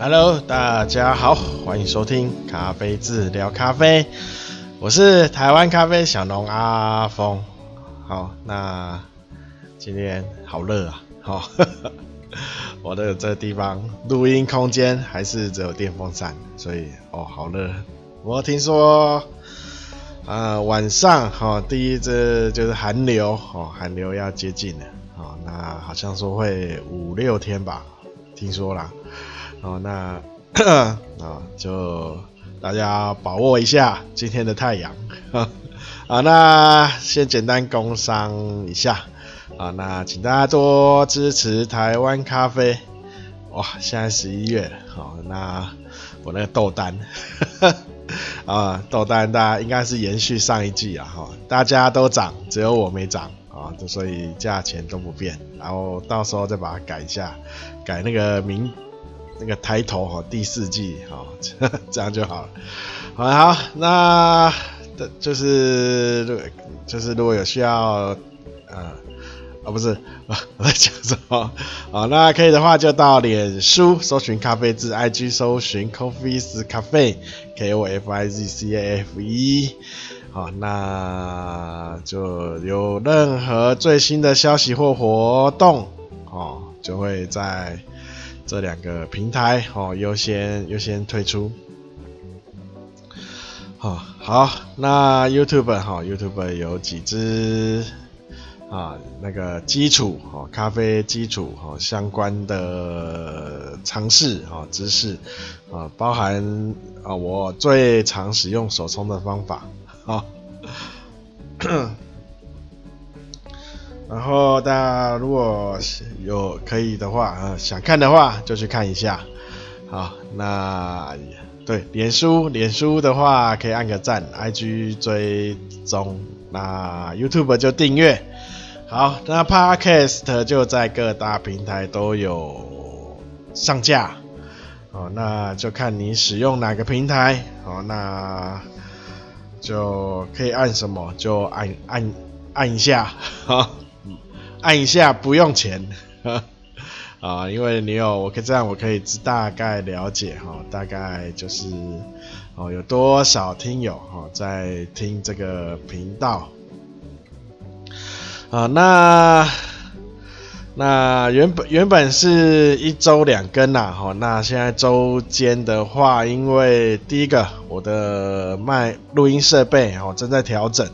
Hello，大家好，欢迎收听咖啡志聊咖啡，我是台湾咖啡小农阿峰。好，那今天好热啊，好，我的这地方录音空间还是只有电风扇，所以哦好热。我听说，呃晚上哈、哦、第一支就是寒流哦，寒流要接近了，哦那好像说会五六天吧，听说啦。哦，那 啊、就大家把握一下今天的太阳。好，那先简单工商一下。啊，那请大家多支持台湾咖啡。哇，现在十一月了。好，那我那个豆单，啊，豆单大家应该是延续上一季啊。哈，大家都涨，只有我没涨啊，所以价钱都不变。然后到时候再把它改一下，改那个名。那个抬头哈，第四季哈，这样就好了。好，好，那的就是就是如果有需要，呃，啊不是，我在讲什么？好，那可以的话就到脸书搜寻咖啡志，IG 搜寻 Coffees Cafe，K O F I Z C A F E。好，那就有任何最新的消息或活动，哦，就会在。这两个平台哦，优先优先退出。好，好，那 YouTube 哈，YouTube 有几支啊，那个基础哦，咖啡基础哦相关的尝试哦知识啊，包含啊我最常使用手冲的方法啊。然后大家如果有可以的话啊，想看的话就去看一下。好，那对脸书，脸书的话可以按个赞，IG 追踪，那 YouTube 就订阅。好，那 Podcast 就在各大平台都有上架。哦，那就看你使用哪个平台。好，那就可以按什么就按按按一下。好。按一下不用钱，啊，因为你有，我可以这样，我可以大概了解哈，大概就是哦有多少听友哈在听这个频道，啊，那那原本原本是一周两更呐，哈，那现在周间的话，因为第一个我的麦录音设备哦正在调整，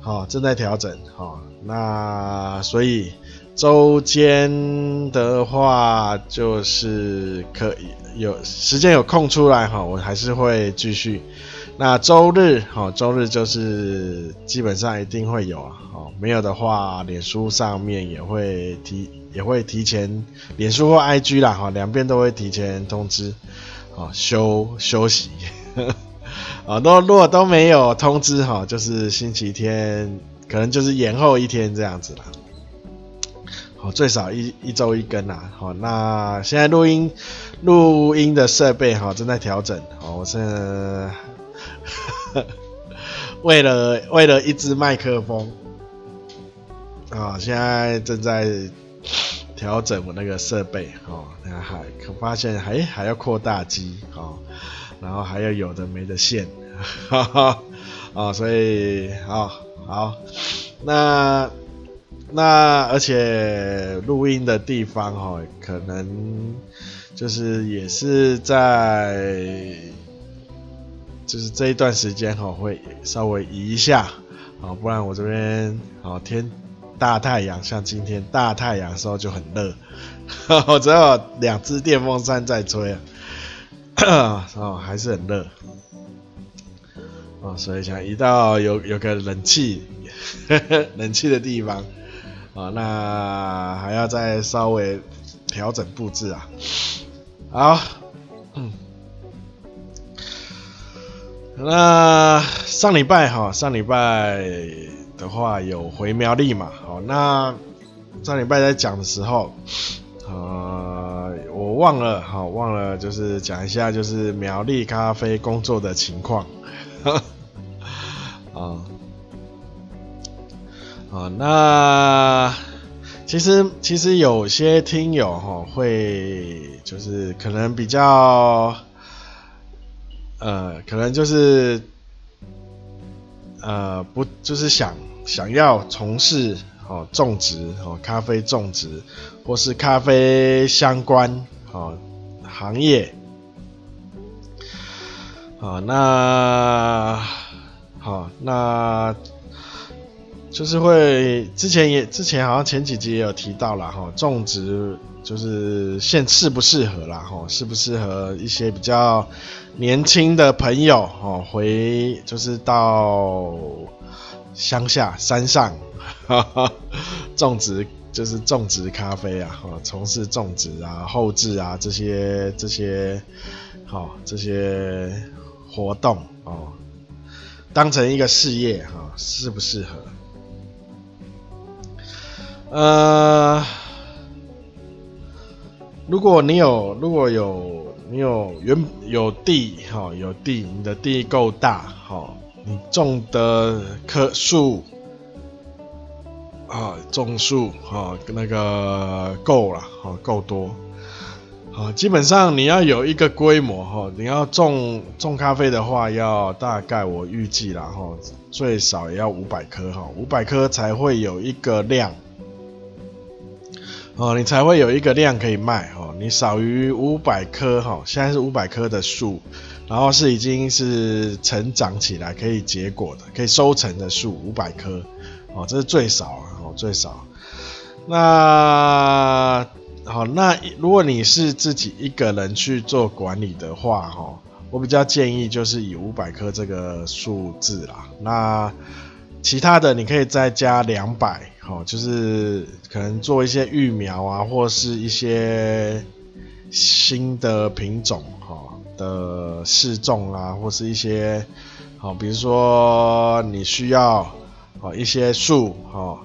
好正在调整，哦。那所以周间的话，就是可以有时间有空出来哈，我还是会继续。那周日哈，周日就是基本上一定会有啊，哦，没有的话，脸书上面也会提，也会提前，脸书或 IG 啦哈，两边都会提前通知，哦，休休息，啊，都如果都没有通知哈，就是星期天。可能就是延后一天这样子啦，好，最少一一周一更啦，好，那现在录音录音的设备哈正在调整，好，我是 为了为了一支麦克风，啊，现在正在调整我那个设备，哦，那还可发现还还要扩大机，哦，然后还要有的没的线，哈哈，啊，所以啊。好，那那而且录音的地方哈，可能就是也是在，就是这一段时间哈，会稍微移一下，好，不然我这边好天大太阳，像今天大太阳的时候就很热，我只有两只电风扇在吹啊，哦，还是很热。哦，所以想移到有有个冷气，冷气的地方，啊，那还要再稍微调整布置啊。好，嗯，那上礼拜哈，上礼拜的话有回苗栗嘛，好，那上礼拜在讲的时候，呃，我忘了，好，忘了就是讲一下就是苗栗咖啡工作的情况。啊，啊，那其实其实有些听友哈会就是可能比较呃，可能就是呃不就是想想要从事哦种植哦咖啡种植或是咖啡相关哦行业。啊，那好，那就是会之前也之前好像前几集也有提到了哈，种植就是现适不适合啦哈，适不适合一些比较年轻的朋友哈，回就是到乡下山上哈哈 种植就是种植咖啡啊，哈，从事种植啊、后制啊这些这些好这些。活动哦，当成一个事业哈、适不适合？呃，如果你有，如果有，你有原有地哈、有地，你的地够大哈、你种的棵树啊，种树哈，那个够了哈，够多。啊，基本上你要有一个规模哈，你要种种咖啡的话，要大概我预计啦哈，最少也要五百颗哈，五百颗才会有一个量，哦，你才会有一个量可以卖哦，你少于五百颗哈，现在是五百颗的树，然后是已经是成长起来可以结果的，可以收成的树五百颗，哦，这是最少，哦，最少，那。好，那如果你是自己一个人去做管理的话，哈，我比较建议就是以五百克这个数字啦。那其他的你可以再加两百，哈，就是可能做一些育苗啊，或是一些新的品种，哈的试种啊，或是一些，好，比如说你需要，好一些树，哈。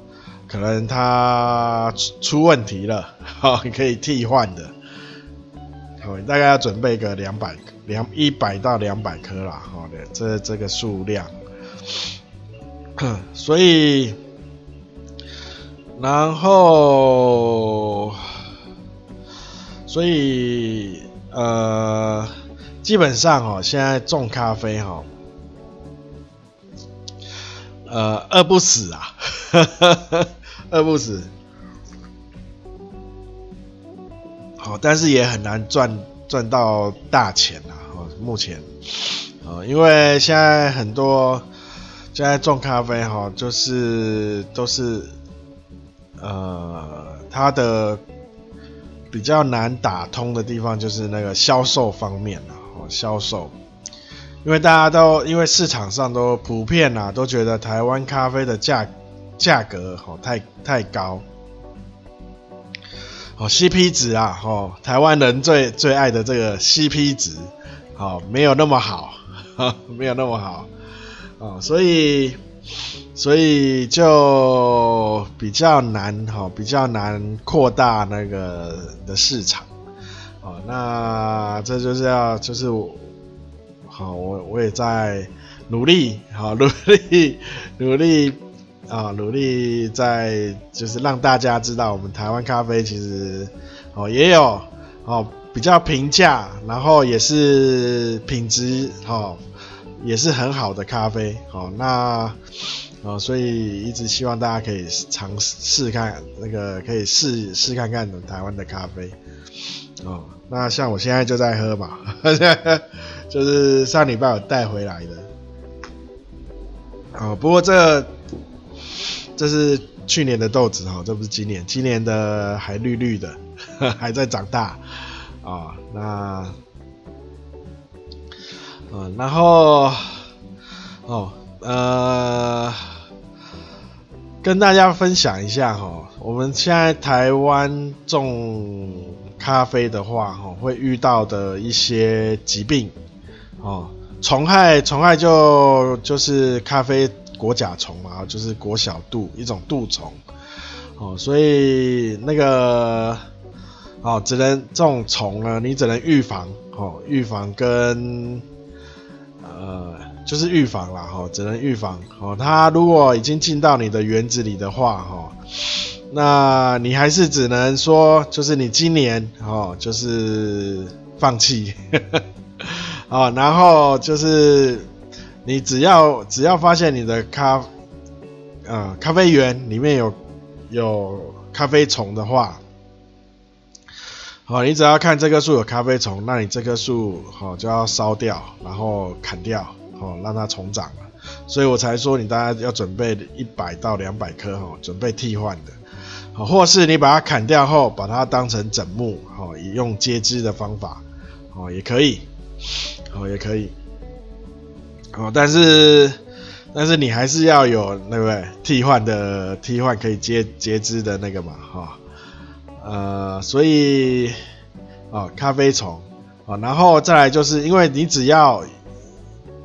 可能它出问题了，好，你可以替换的，好，大概要准备个两百两一百到两百颗啦，好的，这这个数量，所以，然后，所以，呃，基本上哦，现在种咖啡哈。呃，饿不死啊，哈哈哈饿不死。好，但是也很难赚赚到大钱啊。哦，目前，呃，因为现在很多现在种咖啡哈，就是都是呃，它的比较难打通的地方就是那个销售方面了。哦，销售。因为大家都因为市场上都普遍啊，都觉得台湾咖啡的价价格哦太太高，哦 CP 值啊哦，台湾人最最爱的这个 CP 值，哦没有那么好，没有那么好，哦所以所以就比较难哈，比较难扩大那个的市场，哦那这就是要就是我。好，我我也在努力，好努力努力啊，努力在就是让大家知道，我们台湾咖啡其实哦也有哦比较平价，然后也是品质哦也是很好的咖啡，哦那哦所以一直希望大家可以尝试看那个可以试试看看台湾的咖啡哦，那像我现在就在喝嘛。就是上礼拜我带回来的，哦，不过这这是去年的豆子哈，这不是今年，今年的还绿绿的，还在长大啊、哦。那，嗯，然后，哦，呃，跟大家分享一下哈，我们现在台湾种咖啡的话，哈，会遇到的一些疾病。哦，虫害，虫害就就是咖啡果甲虫嘛，就是果小蠹一种蠹虫。哦，所以那个哦，只能这种虫呢，你只能预防哦，预防跟呃，就是预防啦，哈、哦，只能预防。哦，它如果已经进到你的园子里的话，哈、哦，那你还是只能说，就是你今年哦，就是放弃，哦，然后就是你只要只要发现你的咖，呃，咖啡园里面有有咖啡虫的话，好，你只要看这棵树有咖啡虫，那你这棵树好就要烧掉，然后砍掉，好让它重长。所以我才说你大概要准备一百到两百棵哈，准备替换的。好，或是你把它砍掉后，把它当成整木，好，以用接枝的方法，好，也可以，好，也可以，哦，但是，但是你还是要有那个替换的替换可以接接枝的那个嘛，哈，呃，所以，哦，咖啡虫，啊，然后再来就是因为你只要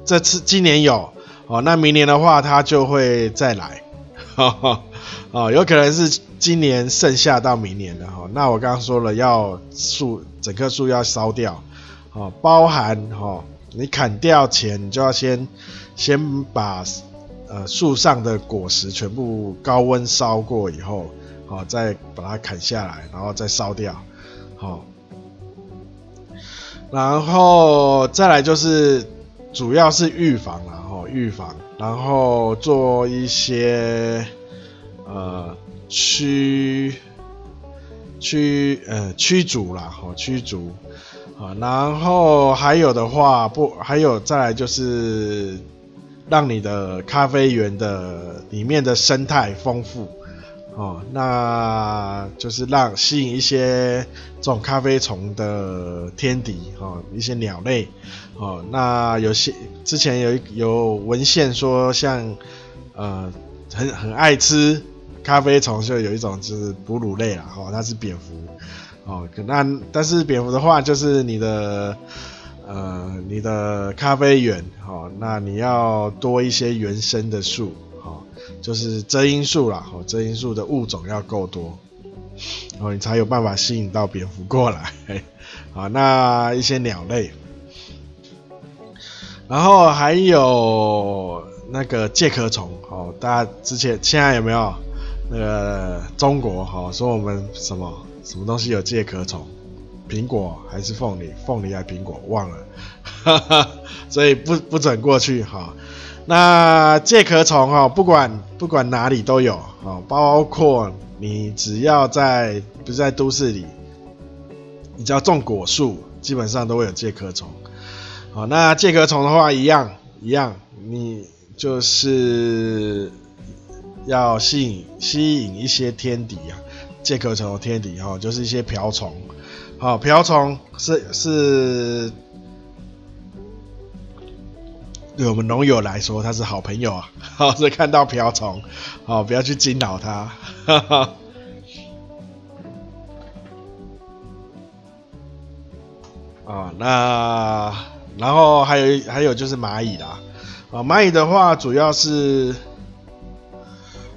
这次今年有，哦，那明年的话它就会再来，哈哈。哦，有可能是今年剩下到明年的哈。那我刚刚说了，要树整棵树要烧掉，哦，包含哈，你砍掉前，你就要先先把呃树上的果实全部高温烧过以后，好，再把它砍下来，然后再烧掉，好，然后再来就是主要是预防了哈，预防，然后做一些。呃，驱驱呃驱逐啦，好驱逐啊，然后还有的话不，还有再来就是让你的咖啡园的里面的生态丰富哦，那就是让吸引一些这种咖啡虫的天敌哦，一些鸟类哦，那有些之前有有文献说像呃很很爱吃。咖啡虫就有一种就是哺乳类啦，哦，它是蝙蝠，哦，可那但是蝙蝠的话就是你的呃你的咖啡园，哦，那你要多一些原生的树，哦，就是遮阴树啦，哦，遮阴树的物种要够多，哦，你才有办法吸引到蝙蝠过来，啊，那一些鸟类，然后还有那个介壳虫，哦，大家之前现在有没有？那个中国哈说我们什么什么东西有介壳虫，苹果还是凤梨，凤梨还是苹果忘了，哈哈，所以不不准过去哈。那介壳虫哈，不管不管哪里都有哈，包括你只要在不是在都市里，你只要种果树，基本上都会有介壳虫。好，那介壳虫的话一样一样，你就是。要吸引吸引一些天敌啊，介壳虫的天敌哈，就是一些瓢虫。好，瓢虫是是对我们农友来说，它是好朋友啊。好，所以看到瓢虫，好，不要去惊扰它。哈哈。啊，那然后还有还有就是蚂蚁啦。啊，蚂蚁的话主要是。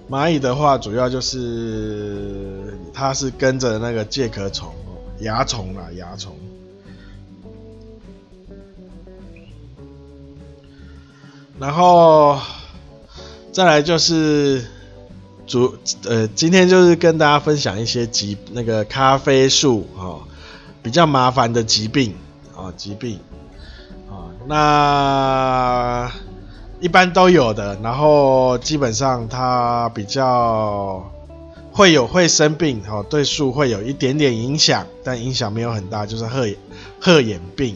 蚂蚁的话，主要就是它是跟着那个介壳虫、蚜虫啦，蚜虫。然后再来就是主呃，今天就是跟大家分享一些疾那个咖啡树哦，比较麻烦的疾病啊，疾病啊，那。一般都有的，然后基本上它比较会有会生病哦，对树会有一点点影响，但影响没有很大，就是褐褐眼病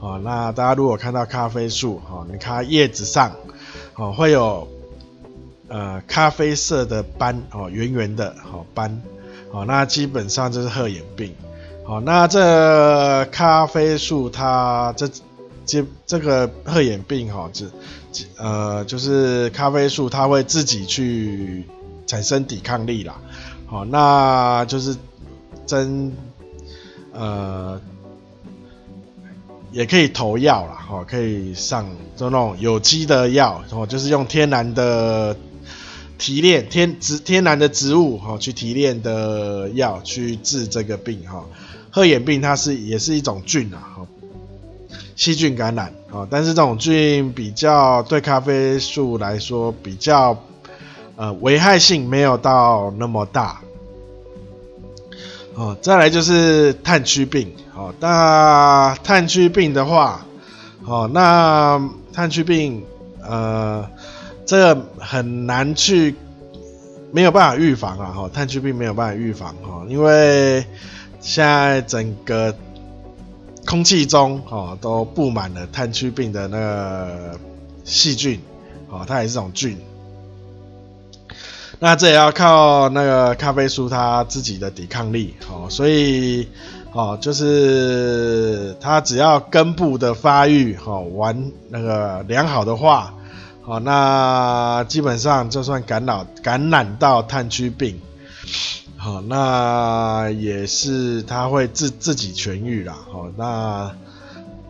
哦。那大家如果看到咖啡树哦，你看叶子上哦会有呃咖啡色的斑哦，圆圆的哦斑哦，那基本上就是褐眼病哦。那这咖啡树它这这这个褐眼病哈，这呃，就是咖啡树，它会自己去产生抵抗力啦。好，那就是真呃，也可以投药啦，哈，可以上就那种有机的药，哦，就是用天然的提炼天植天然的植物，哈，去提炼的药去治这个病，哈。褐眼病它是也是一种菌啊，哈。细菌感染啊，但是这种菌比较对咖啡树来说比较呃危害性没有到那么大哦，再来就是炭疽病。哦，那炭疽病的话，哦，那炭疽病，呃，这很难去，没有办法预防啊。哈、哦，炭疽病没有办法预防哈、哦，因为现在整个空气中哦都布满了炭疽病的那个细菌，哦，它也是种菌。那这也要靠那个咖啡树它自己的抵抗力，哦，所以，哦，就是它只要根部的发育，哦，完那个良好的话，哦，那基本上就算感染感染到炭疽病，好，那也是它会自自己痊愈啦，哦，那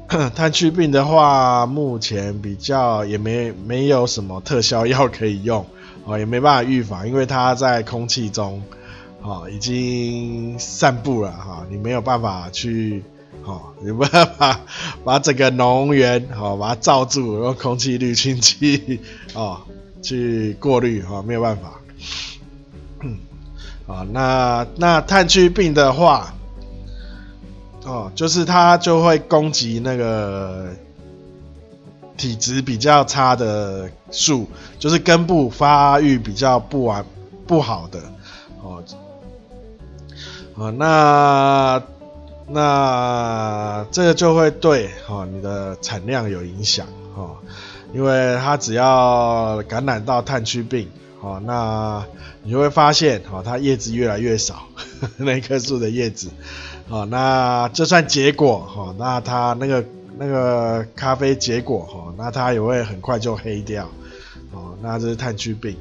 炭疽病的话，目前比较也没没有什么特效药可以用。哦，也没办法预防，因为它在空气中，哦，已经散布了哈，你没有办法去，哦，你没办法把整个农园，哦，把它罩住，用空气滤清器，哦，去过滤，哈，没有办法。嗯，啊，那那炭疽病的话，哦，就是它就会攻击那个。体质比较差的树，就是根部发育比较不完不好的哦，哦，那那这个就会对哦你的产量有影响哦，因为它只要感染到炭疽病哦，那你就会发现哦，它叶子越来越少，呵呵那棵树的叶子哦，那就算结果哦，那它那个。那个咖啡结果哈，那它也会很快就黑掉，哦，那这是炭疽病。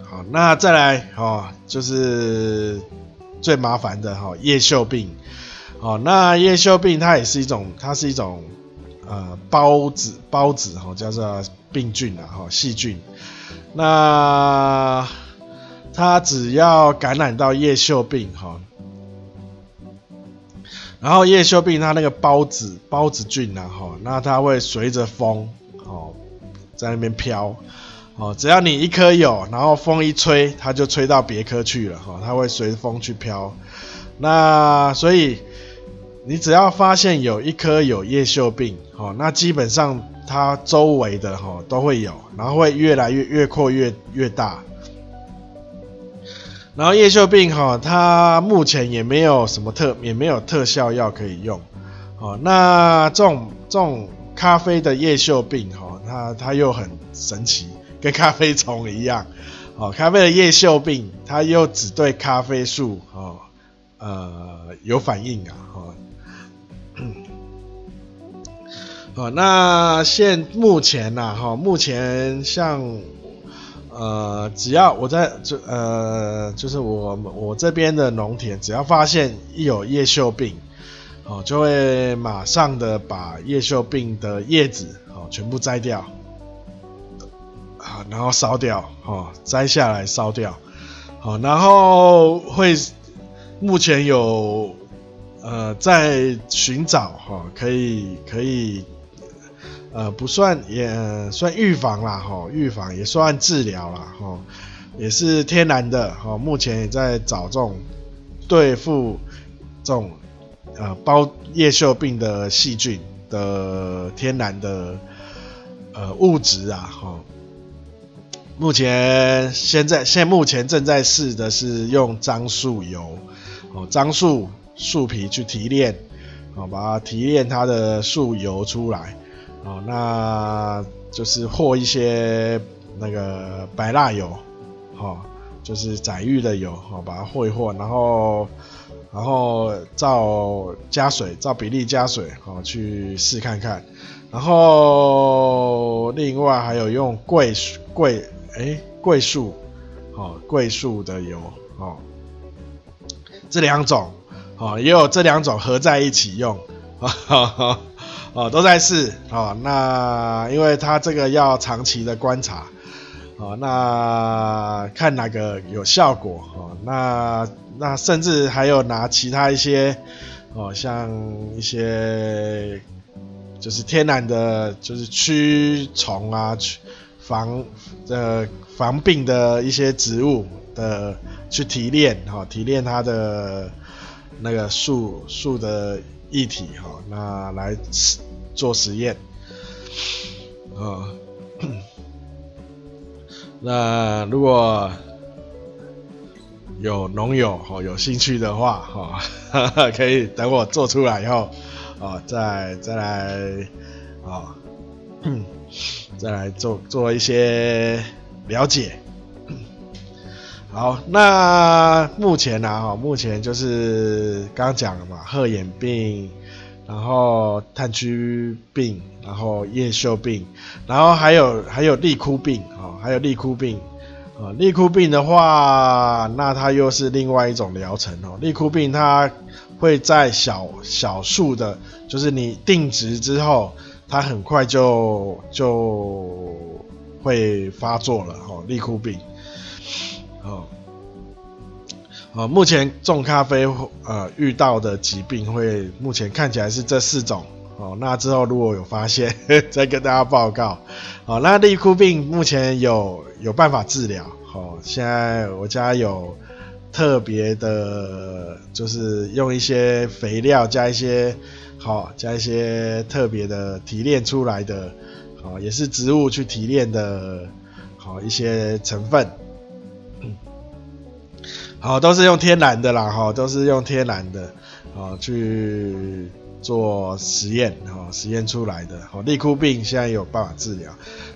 好，那再来哦，就是最麻烦的哈，叶锈病。哦，那叶锈病它也是一种，它是一种呃孢子孢子哈，叫做病菌啊哈细菌。那它只要感染到叶锈病哈。然后叶锈病它那个孢子孢子菌啊，哈，那它会随着风，哦，在那边飘，哦，只要你一颗有，然后风一吹，它就吹到别科去了，哈，它会随风去飘。那所以你只要发现有一颗有叶锈病，哦，那基本上它周围的哈都会有，然后会越来越越扩越越大。然后叶锈病哈，它目前也没有什么特，也没有特效药可以用。哦，那这种这种咖啡的叶锈病哈，它它又很神奇，跟咖啡虫一样。哦，咖啡的叶锈病，它又只对咖啡树哦，呃有反应啊。哦，嗯哦，那现目前呐，哈，目前像。呃，只要我在就呃，就是我我这边的农田，只要发现一有叶锈病，哦，就会马上的把叶锈病的叶子哦全部摘掉，啊，然后烧掉，哦，摘下来烧掉，好，然后会目前有呃在寻找哈，可以可以。呃，不算也算预防啦，哈，预防也算治疗啦，哈，也是天然的，哈，目前也在找这种对付这种呃包叶锈病的细菌的天然的呃物质啊，哈，目前现在现目前正在试的是用樟树油，哦，樟树树皮去提炼，哦，把它提炼它的树油出来。哦，那就是和一些那个白蜡油，哦，就是宰玉的油，哦，把它和一和，然后，然后照加水，照比例加水，哦，去试看看。然后另外还有用桂桂，哎，桂树，哦，桂树的油，哦，这两种，哦，也有这两种合在一起用，哈哈。哦，都在试哦。那因为它这个要长期的观察，哦，那看哪个有效果哦。那那甚至还有拿其他一些哦，像一些就是天然的，就是驱虫啊、驱防呃防病的一些植物的去提炼哈，提炼它的那个树树的液体哈，那来做实验啊。那如果有农友哈有兴趣的话哈，可以等我做出来以后啊，再再来啊，再来 做做一些了解。好，那目前呢哈，目前就是刚讲了嘛，褐眼病，然后炭疽病，然后叶锈病，然后还有还有立枯病啊，还有立枯病。啊，栗枯病的话，那它又是另外一种疗程哦。立枯病它会在小小树的，就是你定植之后，它很快就就会发作了哦。立枯病，哦，哦，目前种咖啡呃遇到的疾病会，目前看起来是这四种哦。那之后如果有发现，再跟大家报告。好，那利枯病目前有有办法治疗。好，现在我家有特别的，就是用一些肥料加一些，好加一些特别的提炼出来的，好也是植物去提炼的，好一些成分，好都是用天然的啦，哈都是用天然的，哦去。做实验哈，实验出来的哈，栗枯病现在有办法治疗。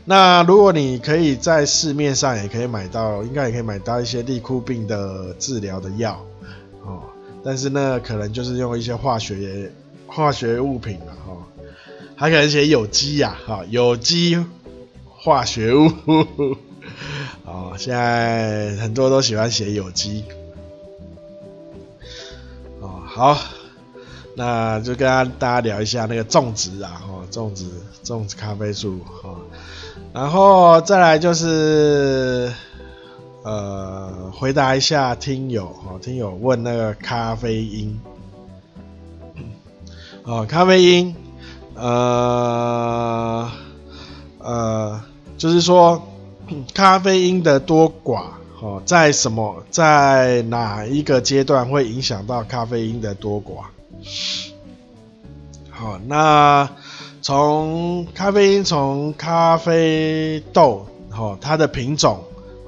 那如果你可以在市面上也可以买到，应该也可以买到一些栗枯病的治疗的药哦。但是呢，可能就是用一些化学化学物品了哈，还可能写有机呀哈，有机化学物 哦。现在很多都喜欢写有机，好。那就跟大家聊一下那个种植啊，哦，种植种植咖啡树哈，然后再来就是呃回答一下听友哈，听友问那个咖啡因，哦，咖啡因，呃呃，就是说咖啡因的多寡，哦，在什么在哪一个阶段会影响到咖啡因的多寡？好，那从咖啡因从咖啡豆，哈，它的品种，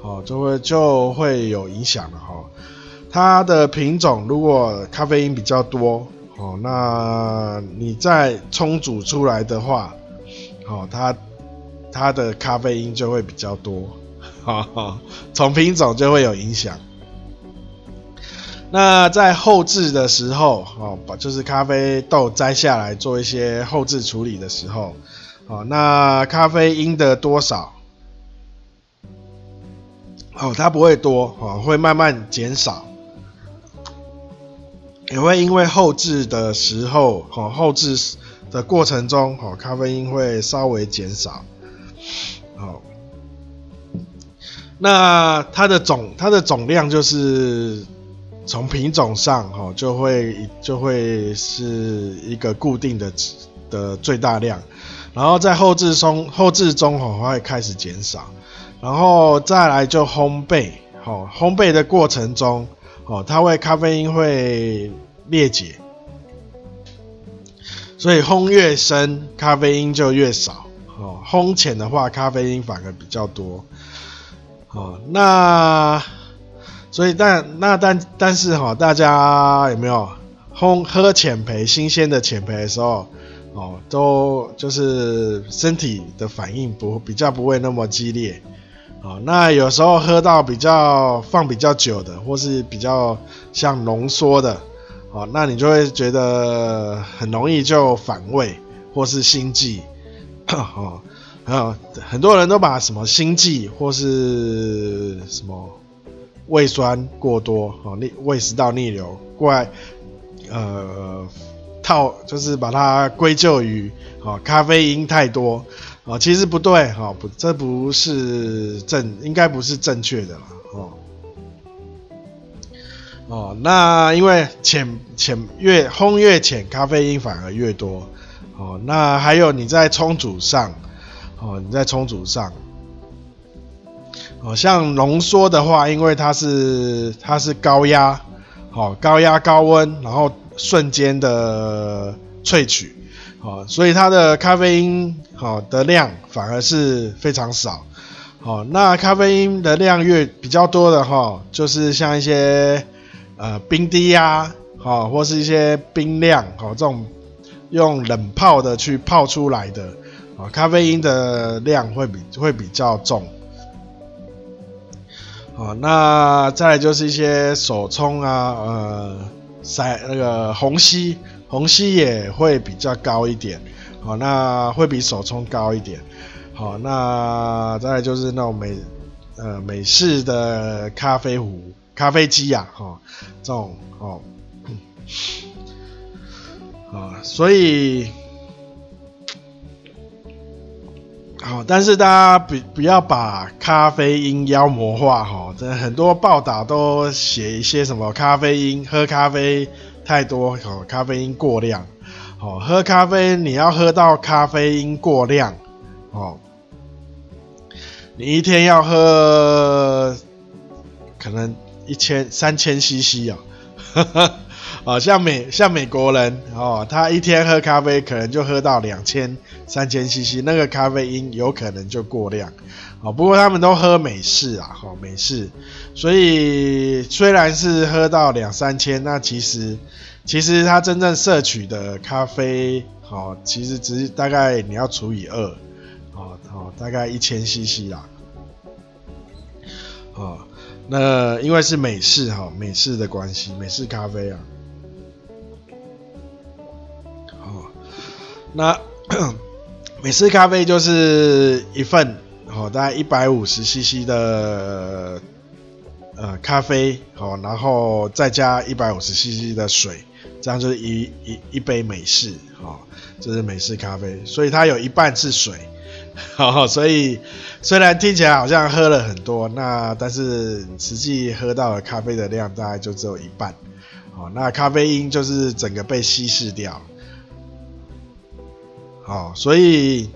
哦，就会就会有影响了哈。它的品种如果咖啡因比较多，哦，那你再冲煮出来的话，哦，它它的咖啡因就会比较多，哈哈，从品种就会有影响。那在后制的时候，哦，把就是咖啡豆摘下来做一些后制处理的时候，哦，那咖啡因的多少，哦，它不会多，哦，会慢慢减少，也会因为后制的时候，哦，后制的过程中，哦，咖啡因会稍微减少，哦，那它的总它的总量就是。从品种上，哈，就会就会是一个固定的的最大量，然后在后置中，后置中，哈，会开始减少，然后再来就烘焙，哈，烘焙的过程中，哦，它会咖啡因会裂解，所以烘越深，咖啡因就越少，哦，烘浅的话，咖啡因反而比较多，哦，那。所以但那但但是哈，大家有没有烘喝浅焙新鲜的浅焙的时候，哦，都就是身体的反应不比较不会那么激烈，哦，那有时候喝到比较放比较久的，或是比较像浓缩的，哦，那你就会觉得很容易就反胃或是心悸，哦，啊很多人都把什么心悸或是什么。胃酸过多，哦，逆胃食道逆流，过来，呃，套就是把它归咎于，哦，咖啡因太多，哦，其实不对，哈，不，这不是正，应该不是正确的了，哦，哦，那因为浅浅越烘越浅，咖啡因反而越多，哦，那还有你在冲煮上，哦，你在冲煮上。哦，像浓缩的话，因为它是它是高压，好高压高温，然后瞬间的萃取，好，所以它的咖啡因好的量反而是非常少。好，那咖啡因的量越比较多的哈，就是像一些呃冰滴呀，好，或是一些冰量，好，这种用冷泡的去泡出来的，啊，咖啡因的量会比会比较重。好，那再来就是一些手冲啊，呃，塞那个虹吸，虹吸也会比较高一点，好，那会比手冲高一点。好，那再来就是那种美呃美式的咖啡壶、咖啡机呀，哈，这种哦，啊，所以好，但是大家不不要把咖啡因妖魔化哈，这很多报道都写一些什么咖啡因喝咖啡太多，哦，咖啡因过量，哦，喝咖啡你要喝到咖啡因过量，哦。你一天要喝可能一千三千 CC 哦，哦，像美像美国人哦，他一天喝咖啡可能就喝到两千三千 CC，那个咖啡因有可能就过量，哦，不过他们都喝美式啊，哦，美式，所以虽然是喝到两三千，那其实其实他真正摄取的咖啡，哦，其实只是大概你要除以二。哦，大概一千 CC 啦。哦，那因为是美式哈，美式的关系，美式咖啡啊。那 美式咖啡就是一份哦，大概一百五十 CC 的呃咖啡，好，然后再加一百五十 CC 的水，这样就是一一一杯美式，好，这是美式咖啡，所以它有一半是水。好，所以虽然听起来好像喝了很多，那但是实际喝到的咖啡的量大概就只有一半。好，那咖啡因就是整个被稀释掉。哦，所以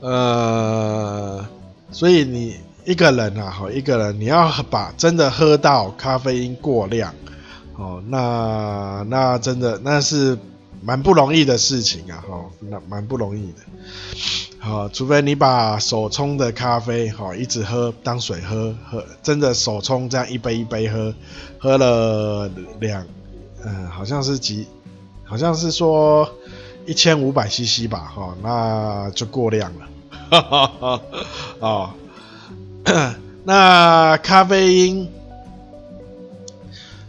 呃，所以你一个人啊，好，一个人你要把真的喝到咖啡因过量，哦，那那真的那是。蛮不容易的事情啊，哈，那蛮不容易的，好，除非你把手冲的咖啡，哈，一直喝当水喝，喝真的手冲这样一杯一杯喝，喝了两，嗯，好像是几，好像是说一千五百 CC 吧，哈，那就过量了，哈哈哈，哦，那咖啡因。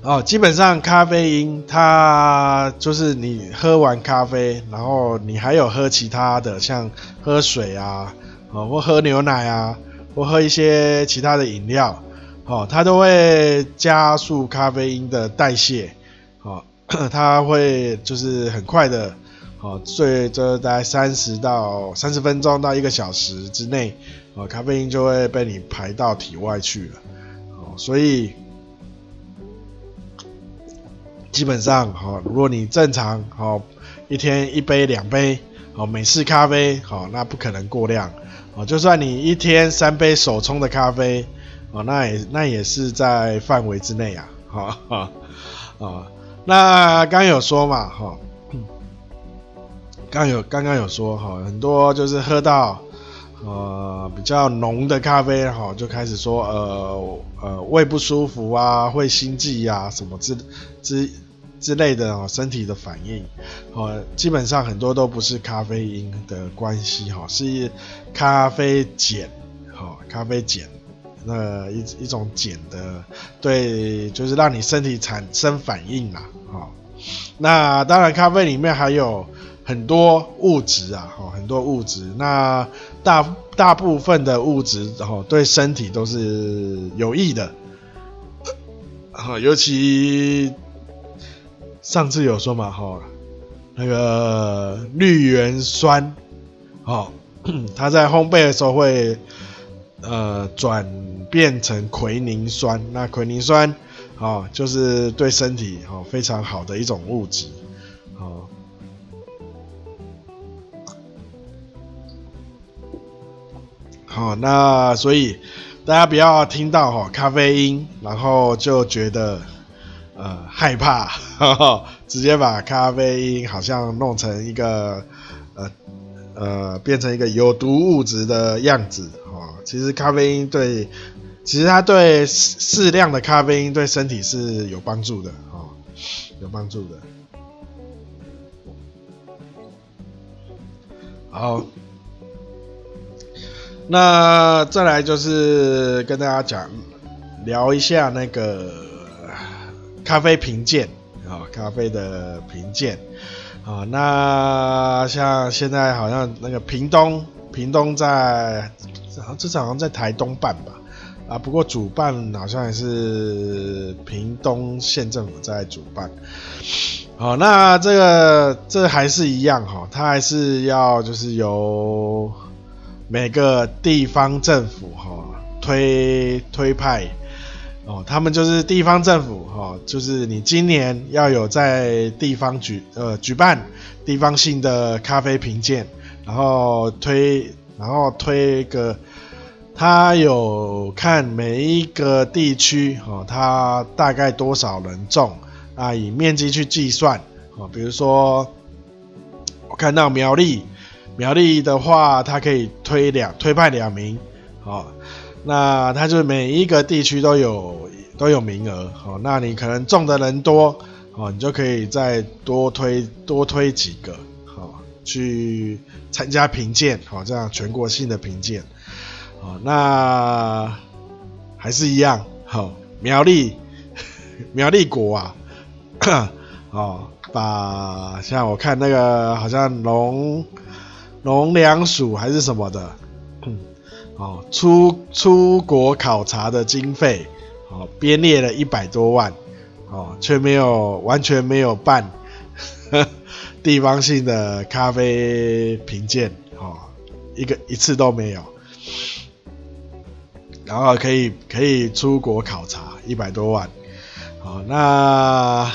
哦，基本上咖啡因它就是你喝完咖啡，然后你还有喝其他的，像喝水啊，哦，或喝牛奶啊，或喝一些其他的饮料，哦，它都会加速咖啡因的代谢，哦，它会就是很快的，哦，最这大概三十到三十分钟到一个小时之内，哦，咖啡因就会被你排到体外去了，哦，所以。基本上，哦，如果你正常，哦，一天一杯两杯，哦，美式咖啡，哦，那不可能过量，哦，就算你一天三杯手冲的咖啡，哦，那也那也是在范围之内啊，哈哈，啊，那刚有说嘛，哈，刚有刚刚有说，哈，很多就是喝到，呃，比较浓的咖啡，哈，就开始说，呃呃，胃不舒服啊，会心悸呀，什么之之。之类的哦，身体的反应，哦，基本上很多都不是咖啡因的关系哈，是咖啡碱，哈，咖啡碱，那一一种碱的，对，就是让你身体产生反应啦，哈，那当然咖啡里面还有很多物质啊，哈，很多物质，那大大部分的物质，哦，对身体都是有益的，哈，尤其。上次有说嘛，哈，那个绿原酸，哦，它在烘焙的时候会呃转变成奎宁酸，那奎宁酸，哦，就是对身体哦非常好的一种物质，哦，好，那所以大家不要听到哈咖啡因，然后就觉得呃害怕呵呵，直接把咖啡因好像弄成一个呃呃变成一个有毒物质的样子哦。其实咖啡因对，其实它对适量的咖啡因对身体是有帮助的哦，有帮助的。好。那再来就是跟大家讲聊一下那个咖啡评鉴啊，咖啡的评鉴啊。那像现在好像那个屏东，屏东在好像这次好像在台东办吧啊，不过主办好像也是屏东县政府在主办。好，那这个这还是一样哈，它还是要就是由。每个地方政府哈推推派哦，他们就是地方政府哈，就是你今年要有在地方举呃举办地方性的咖啡评鉴，然后推然后推个，他有看每一个地区哈，他大概多少人种啊，以面积去计算啊，比如说我看到苗栗。苗栗的话，它可以推两推派两名，好，那它就每一个地区都有都有名额，好，那你可能中的人多，好，你就可以再多推多推几个，好，去参加评鉴，好，这样全国性的评鉴，好，那还是一样，好，苗栗 苗栗国啊，哦，把像我看那个好像农。农粮署还是什么的，哦，出出国考察的经费，哦，编列了一百多万，哦，却没有完全没有办 地方性的咖啡评鉴，哦，一个一次都没有，然后可以可以出国考察一百多万，哦，那。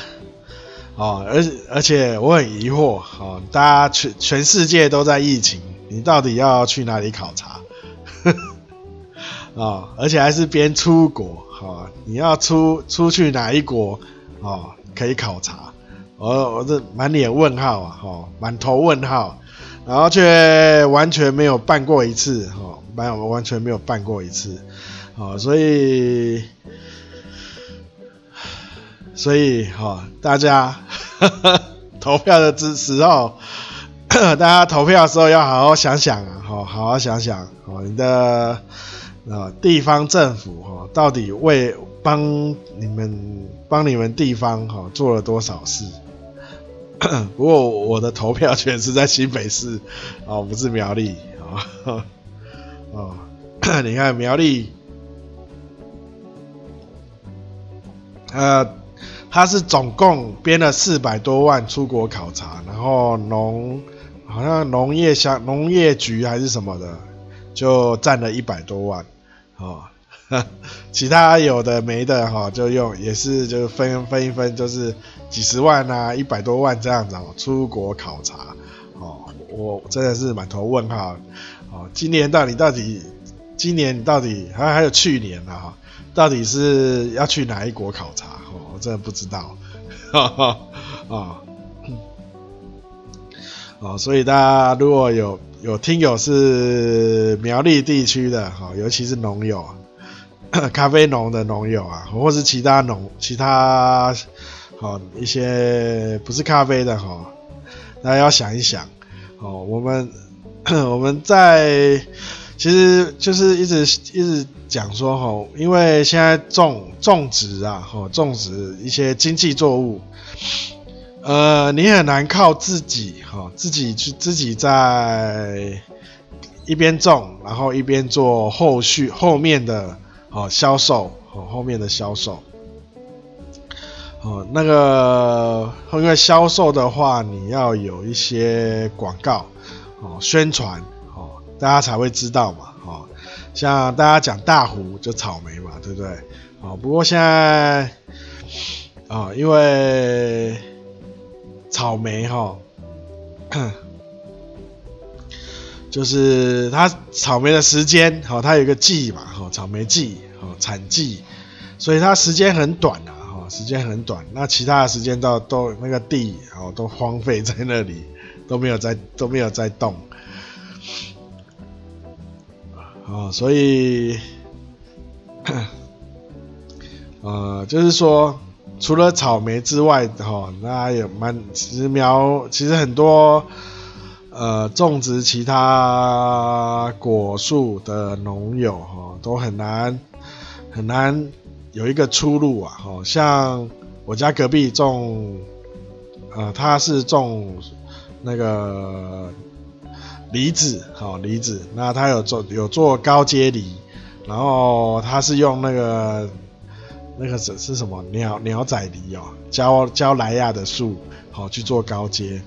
哦，而而且我很疑惑，哦，大家全全世界都在疫情，你到底要去哪里考察？啊、哦，而且还是边出国，哦，你要出出去哪一国，哦，可以考察？我我这满脸问号啊，哦，满头问号，然后却完全没有办过一次，哦，完完全没有办过一次，哦，所以。所以哈、大家 投票的时候，大家投票的时候要好好想想啊，好好想想哦，你的啊地方政府哈，到底为帮你们帮你们地方哈做了多少事？不过我的投票权是在新北市哦，不是苗栗哦，哦，你看苗栗，呃。他是总共编了四百多万出国考察，然后农好像农业乡农业局还是什么的，就占了一百多万，哦，其他有的没的哈，就用也是就分分一分，就是几十万啊，一百多万这样子哦，出国考察，哦，我真的是满头问号，哦，今年到底到底，今年到底还还有去年啊，哈，到底是要去哪一国考察？哦真的不知道，哈哈啊，哦，所以大家如果有有听友是苗栗地区的哈，尤其是农友，咖啡农的农友啊，或是其他农其他好一些不是咖啡的哈，大家要想一想哦，我们 我们在。其实就是一直一直讲说吼，因为现在种种植啊，吼种植一些经济作物，呃，你很难靠自己哈，自己去自己在一边种，然后一边做后续后面的哦销售，哦后面的销售，哦那个因为销售的话，你要有一些广告哦宣传。大家才会知道嘛，哦，像大家讲大湖就草莓嘛，对不对？哦，不过现在，哦，因为草莓哈，就是它草莓的时间，好，它有一个季嘛，好，草莓季，好，产季，所以它时间很短啊，哈，时间很短。那其他的时间都都那个地，哦，都荒废在那里，都没有在都没有在动，啊，所以，呃，就是说，除了草莓之外，哈，那也蛮其实苗，其实很多。呃，种植其他果树的农友哈，都很难很难有一个出路啊。哈，像我家隔壁种，呃，他是种那个梨子，好梨子，那他有做有做高阶梨，然后他是用那个那个是是什么鸟鸟仔梨哦，焦焦莱亚的树，好去做高阶。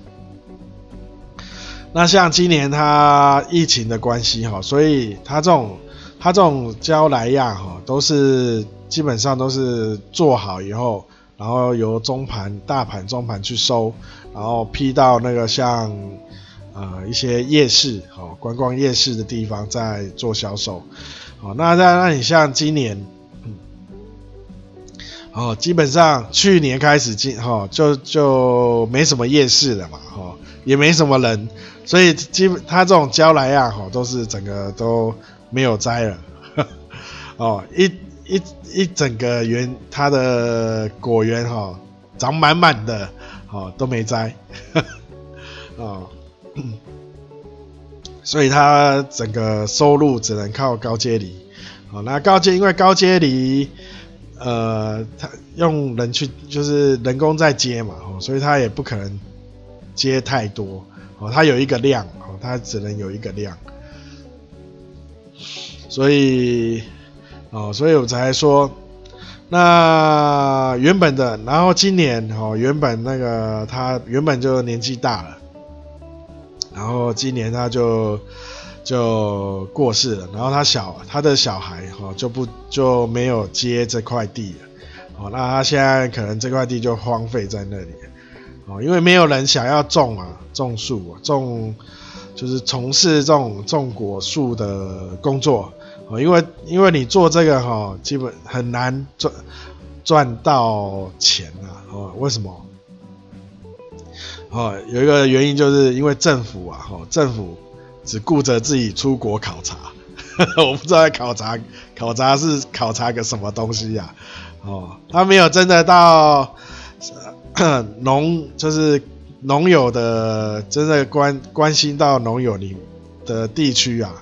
那像今年它疫情的关系哈，所以它这种它这种焦莱亚哈，都是基本上都是做好以后，然后由中盘、大盘、中盘去收，然后批到那个像呃一些夜市哦，观光夜市的地方在做销售。哦，那那那你像今年，哦，基本上去年开始进哈，就就没什么夜市了嘛，哈，也没什么人。所以基本它这种焦莱亚哈，都是整个都没有摘了，哦，一一一整个园它的果园哈，长满满的，哦都没摘，哦，所以它整个收入只能靠高阶梨，哦，那高阶因为高阶梨，呃，它用人去就是人工在接嘛，哦，所以它也不可能接太多。哦，它有一个量，哦，它只能有一个量，所以，哦，所以我才说，那原本的，然后今年，哦，原本那个他原本就年纪大了，然后今年他就就过世了，然后他小他的小孩，哈，就不就没有接这块地了，哦，那他现在可能这块地就荒废在那里。哦，因为没有人想要种啊，种树啊，种就是从事这种种果树的工作。哦，因为因为你做这个哈，基本很难赚赚到钱啊。哦，为什么？哦，有一个原因就是因为政府啊，哦，政府只顾着自己出国考察，我不知道考察考察是考察个什么东西呀？哦，他没有真的到。农就是农友的，真的关关心到农友你的地区啊，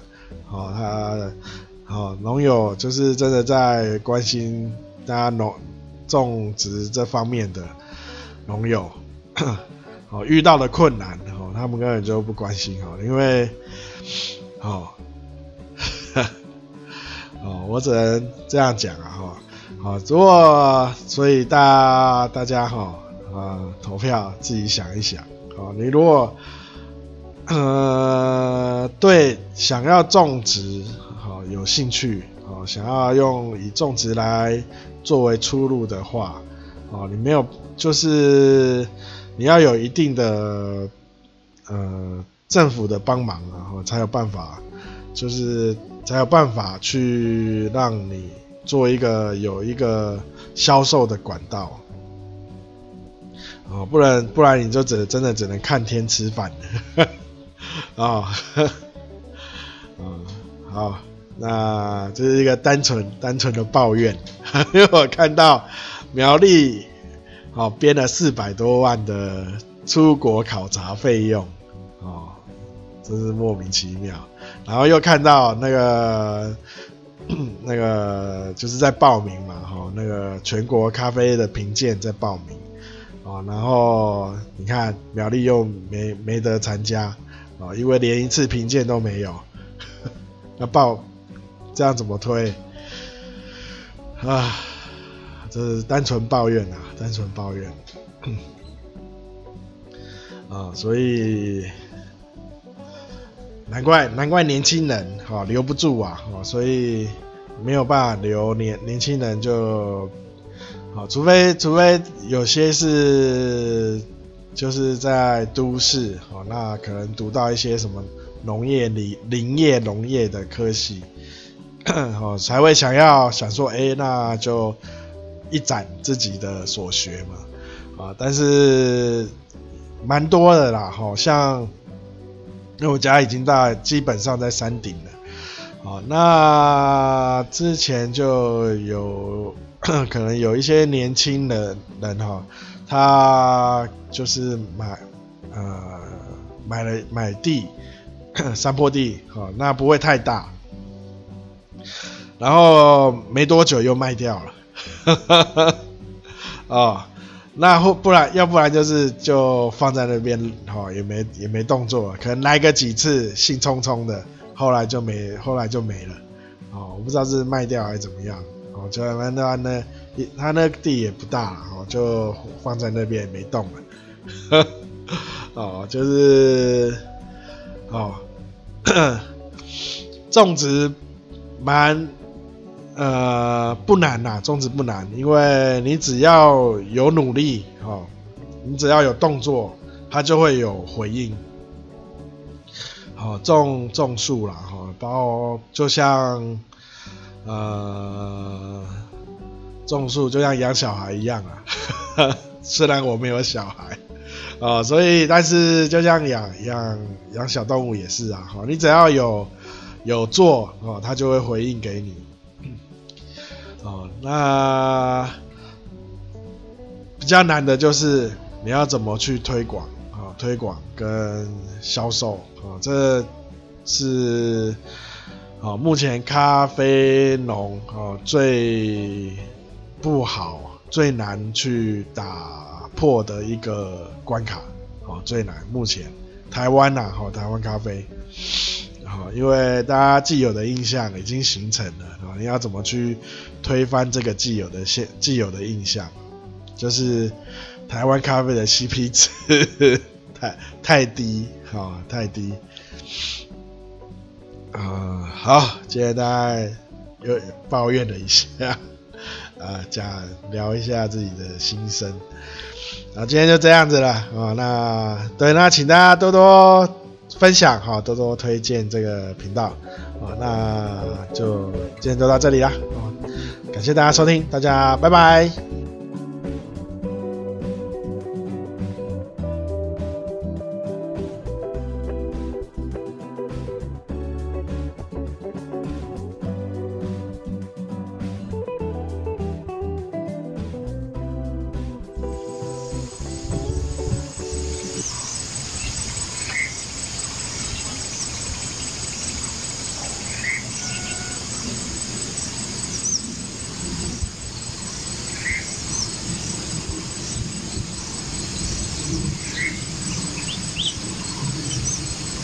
哦，他哦，农友就是真的在关心大家农种植这方面的农友，哦，遇到的困难哦，他们根本就不关心哦，因为哦，哦，我只能这样讲啊，哈，好，如果所以大家大家哈。啊、呃，投票自己想一想。哦，你如果呃对想要种植好、有兴趣，哦、想要用以种植来作为出路的话，哦，你没有就是你要有一定的呃政府的帮忙，然后才有办法，就是才有办法去让你做一个有一个销售的管道。哦，不然不然你就只真的只能看天吃饭了，啊，嗯，好，那这是一个单纯单纯的抱怨，因为我看到苗栗哦编了四百多万的出国考察费用，哦，真是莫名其妙，然后又看到那个那个就是在报名嘛，哈，那个全国咖啡的评鉴在报名。哦，然后你看苗栗又没没得参加，哦，因为连一次评鉴都没有，那报这样怎么推？啊，这是单纯抱怨啊，单纯抱怨。啊，所以难怪难怪年轻人哈留不住啊，哦，所以没有办法留年年轻人就。好，除非除非有些是就是在都市哦，那可能读到一些什么农业、林林业、农业的科系，哦，才会想要想说，哎、那就一展自己的所学嘛，啊，但是蛮多的啦，好像因为我家已经在基本上在山顶了，啊，那之前就有 可能有一些年轻的人哈。他就是买，呃，买了买地，山坡地，哦，那不会太大，然后没多久又卖掉了，哈哈哈哦，那或不然，要不然就是就放在那边，哦，也没也没动作，可能来个几次，兴冲冲的，后来就没，后来就没了，哦，我不知道是卖掉还是怎么样，哦，就那那那。他那地也不大哦，就放在那边也没动了。哦，就是哦，种植蛮呃不难呐，种植不难，因为你只要有努力哦，你只要有动作，它就会有回应。好，种种树啦，哈，包括就像呃。种树就像养小孩一样啊，虽然我没有小孩哦，所以但是就像养养养小动物也是啊，哈，你只要有有做哦，它就会回应给你，哦，那比较难的就是你要怎么去推广啊，推广跟销售啊，这是啊目前咖啡农啊最。不好，最难去打破的一个关卡，哦，最难。目前台湾呐，哈，台湾咖啡，好，因为大家既有的印象已经形成了，啊，你要怎么去推翻这个既有的现既有的印象？就是台湾咖啡的 CP 值太太低，啊，太低。啊，好，今天大家又抱怨了一下。啊，讲聊一下自己的心声，啊，今天就这样子了啊。那对，那请大家多多分享哈，多多推荐这个频道啊。那就今天就到这里了啊，感谢大家收听，大家拜拜。